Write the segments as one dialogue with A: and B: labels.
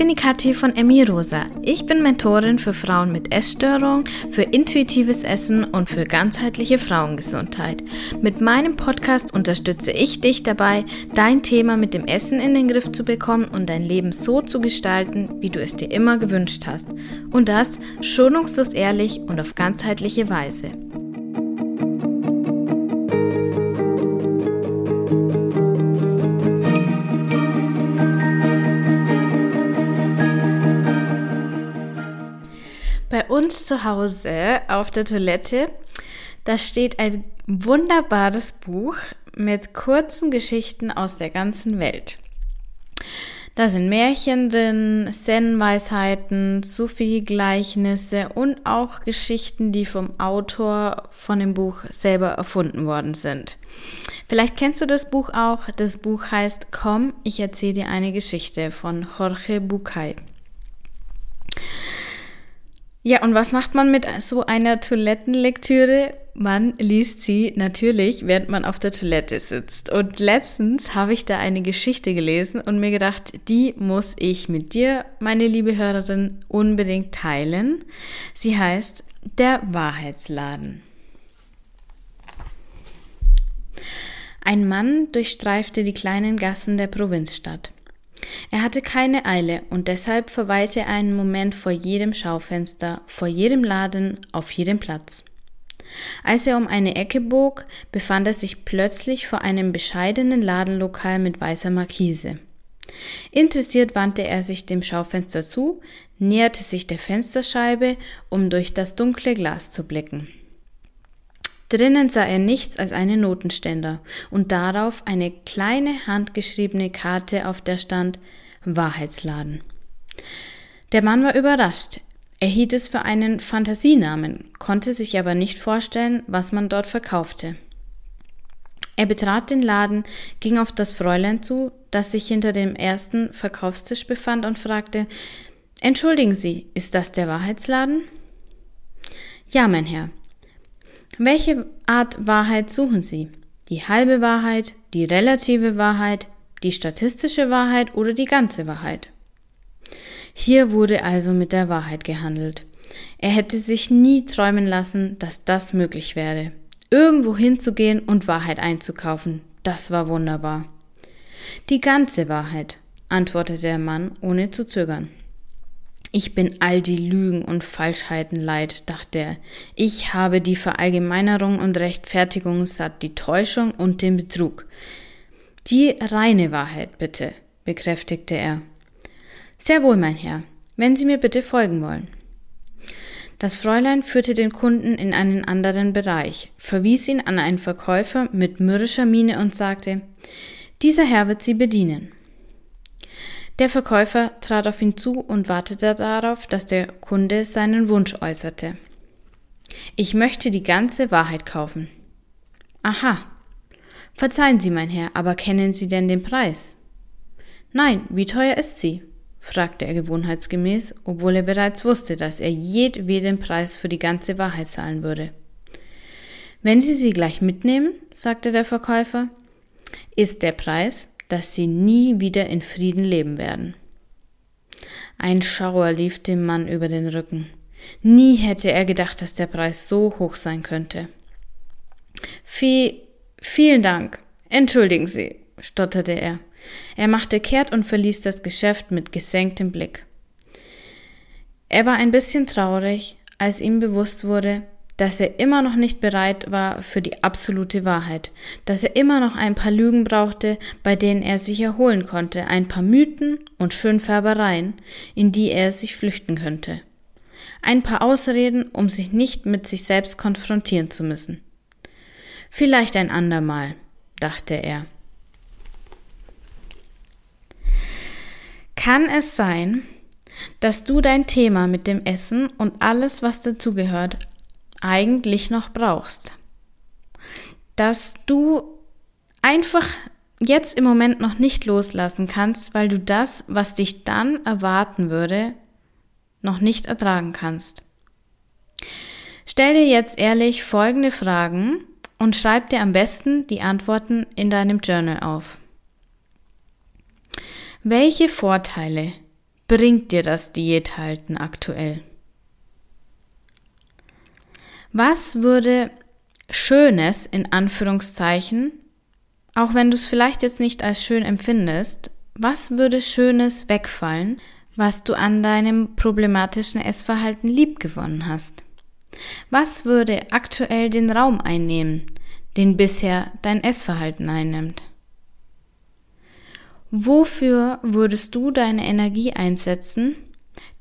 A: bin die Kathi von Emmy Rosa. Ich bin Mentorin für Frauen mit Essstörung, für intuitives Essen und für ganzheitliche Frauengesundheit. Mit meinem Podcast unterstütze ich dich dabei, dein Thema mit dem Essen in den Griff zu bekommen und dein Leben so zu gestalten, wie du es dir immer gewünscht hast. Und das schonungslos ehrlich und auf ganzheitliche Weise. Uns zu Hause auf der Toilette, da steht ein wunderbares Buch mit kurzen Geschichten aus der ganzen Welt. Da sind Märchen drin, Zen-Weisheiten, Sufi-Gleichnisse und auch Geschichten, die vom Autor von dem Buch selber erfunden worden sind. Vielleicht kennst du das Buch auch. Das Buch heißt Komm, ich erzähle dir eine Geschichte von Jorge Bucay. Ja, und was macht man mit so einer Toilettenlektüre? Man liest sie natürlich, während man auf der Toilette sitzt. Und letztens habe ich da eine Geschichte gelesen und mir gedacht, die muss ich mit dir, meine liebe Hörerin, unbedingt teilen. Sie heißt Der Wahrheitsladen. Ein Mann durchstreifte die kleinen Gassen der Provinzstadt. Er hatte keine Eile und deshalb verweilte er einen Moment vor jedem Schaufenster, vor jedem Laden, auf jedem Platz. Als er um eine Ecke bog, befand er sich plötzlich vor einem bescheidenen Ladenlokal mit weißer Markise. Interessiert wandte er sich dem Schaufenster zu, näherte sich der Fensterscheibe, um durch das dunkle Glas zu blicken. Drinnen sah er nichts als einen Notenständer und darauf eine kleine handgeschriebene Karte, auf der stand Wahrheitsladen. Der Mann war überrascht. Er hielt es für einen Fantasienamen, konnte sich aber nicht vorstellen, was man dort verkaufte. Er betrat den Laden, ging auf das Fräulein zu, das sich hinter dem ersten Verkaufstisch befand, und fragte Entschuldigen Sie, ist das der Wahrheitsladen? Ja, mein Herr, welche Art Wahrheit suchen Sie? Die halbe Wahrheit, die relative Wahrheit, die statistische Wahrheit oder die ganze Wahrheit? Hier wurde also mit der Wahrheit gehandelt. Er hätte sich nie träumen lassen, dass das möglich wäre. Irgendwo hinzugehen und Wahrheit einzukaufen, das war wunderbar. Die ganze Wahrheit, antwortete der Mann, ohne zu zögern. Ich bin all die Lügen und Falschheiten leid, dachte er. Ich habe die Verallgemeinerung und Rechtfertigung satt, die Täuschung und den Betrug. Die reine Wahrheit, bitte, bekräftigte er. Sehr wohl, mein Herr, wenn Sie mir bitte folgen wollen. Das Fräulein führte den Kunden in einen anderen Bereich, verwies ihn an einen Verkäufer mit mürrischer Miene und sagte, dieser Herr wird Sie bedienen. Der Verkäufer trat auf ihn zu und wartete darauf, dass der Kunde seinen Wunsch äußerte. Ich möchte die ganze Wahrheit kaufen. Aha. Verzeihen Sie, mein Herr, aber kennen Sie denn den Preis? Nein, wie teuer ist sie? fragte er gewohnheitsgemäß, obwohl er bereits wusste, dass er jedweden Preis für die ganze Wahrheit zahlen würde. Wenn Sie sie gleich mitnehmen, sagte der Verkäufer, ist der Preis dass sie nie wieder in Frieden leben werden. Ein Schauer lief dem Mann über den Rücken. Nie hätte er gedacht, dass der Preis so hoch sein könnte. Vie vielen Dank. Entschuldigen Sie, stotterte er. Er machte kehrt und verließ das Geschäft mit gesenktem Blick. Er war ein bisschen traurig, als ihm bewusst wurde, dass er immer noch nicht bereit war für die absolute Wahrheit, dass er immer noch ein paar Lügen brauchte, bei denen er sich erholen konnte, ein paar Mythen und Schönfärbereien, in die er sich flüchten könnte. Ein paar Ausreden, um sich nicht mit sich selbst konfrontieren zu müssen. Vielleicht ein andermal, dachte er. Kann es sein, dass du dein Thema mit dem Essen und alles, was dazugehört, eigentlich noch brauchst. Dass du einfach jetzt im Moment noch nicht loslassen kannst, weil du das, was dich dann erwarten würde, noch nicht ertragen kannst. Stell dir jetzt ehrlich folgende Fragen und schreib dir am besten die Antworten in deinem Journal auf. Welche Vorteile bringt dir das Diäthalten aktuell? Was würde Schönes in Anführungszeichen, auch wenn du es vielleicht jetzt nicht als schön empfindest, was würde Schönes wegfallen, was du an deinem problematischen Essverhalten liebgewonnen hast? Was würde aktuell den Raum einnehmen, den bisher dein Essverhalten einnimmt? Wofür würdest du deine Energie einsetzen,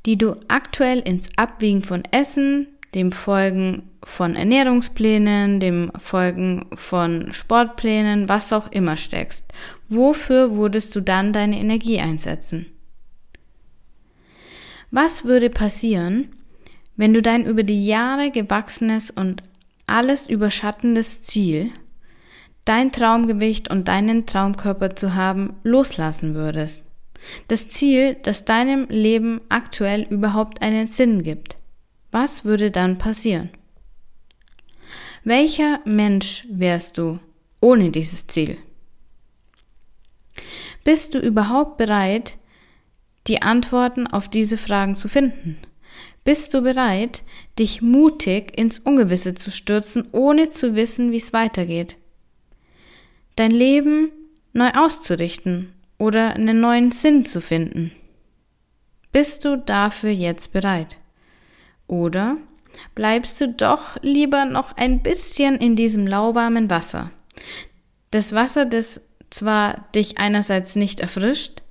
A: die du aktuell ins Abwiegen von Essen, dem Folgen von Ernährungsplänen, dem Folgen von Sportplänen, was auch immer steckst? Wofür würdest du dann deine Energie einsetzen? Was würde passieren, wenn du dein über die Jahre gewachsenes und alles überschattendes Ziel, dein Traumgewicht und deinen Traumkörper zu haben, loslassen würdest? Das Ziel, das deinem Leben aktuell überhaupt einen Sinn gibt. Was würde dann passieren? Welcher Mensch wärst du ohne dieses Ziel? Bist du überhaupt bereit, die Antworten auf diese Fragen zu finden? Bist du bereit, dich mutig ins Ungewisse zu stürzen, ohne zu wissen, wie es weitergeht? Dein Leben neu auszurichten oder einen neuen Sinn zu finden? Bist du dafür jetzt bereit? Oder bleibst du doch lieber noch ein bisschen in diesem lauwarmen Wasser? Das Wasser, das zwar dich einerseits nicht erfrischt,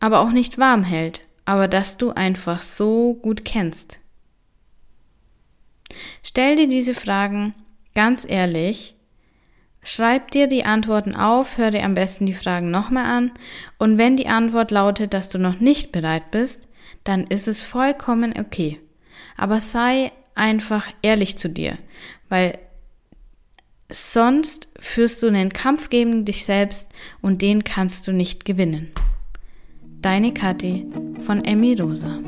A: aber auch nicht warm hält, aber das du einfach so gut kennst. Stell dir diese Fragen ganz ehrlich, schreib dir die Antworten auf, hör dir am besten die Fragen nochmal an und wenn die Antwort lautet, dass du noch nicht bereit bist, dann ist es vollkommen okay. Aber sei einfach ehrlich zu dir, weil sonst führst du einen Kampf gegen dich selbst und den kannst du nicht gewinnen. Deine Kathi von Emmy Rosa.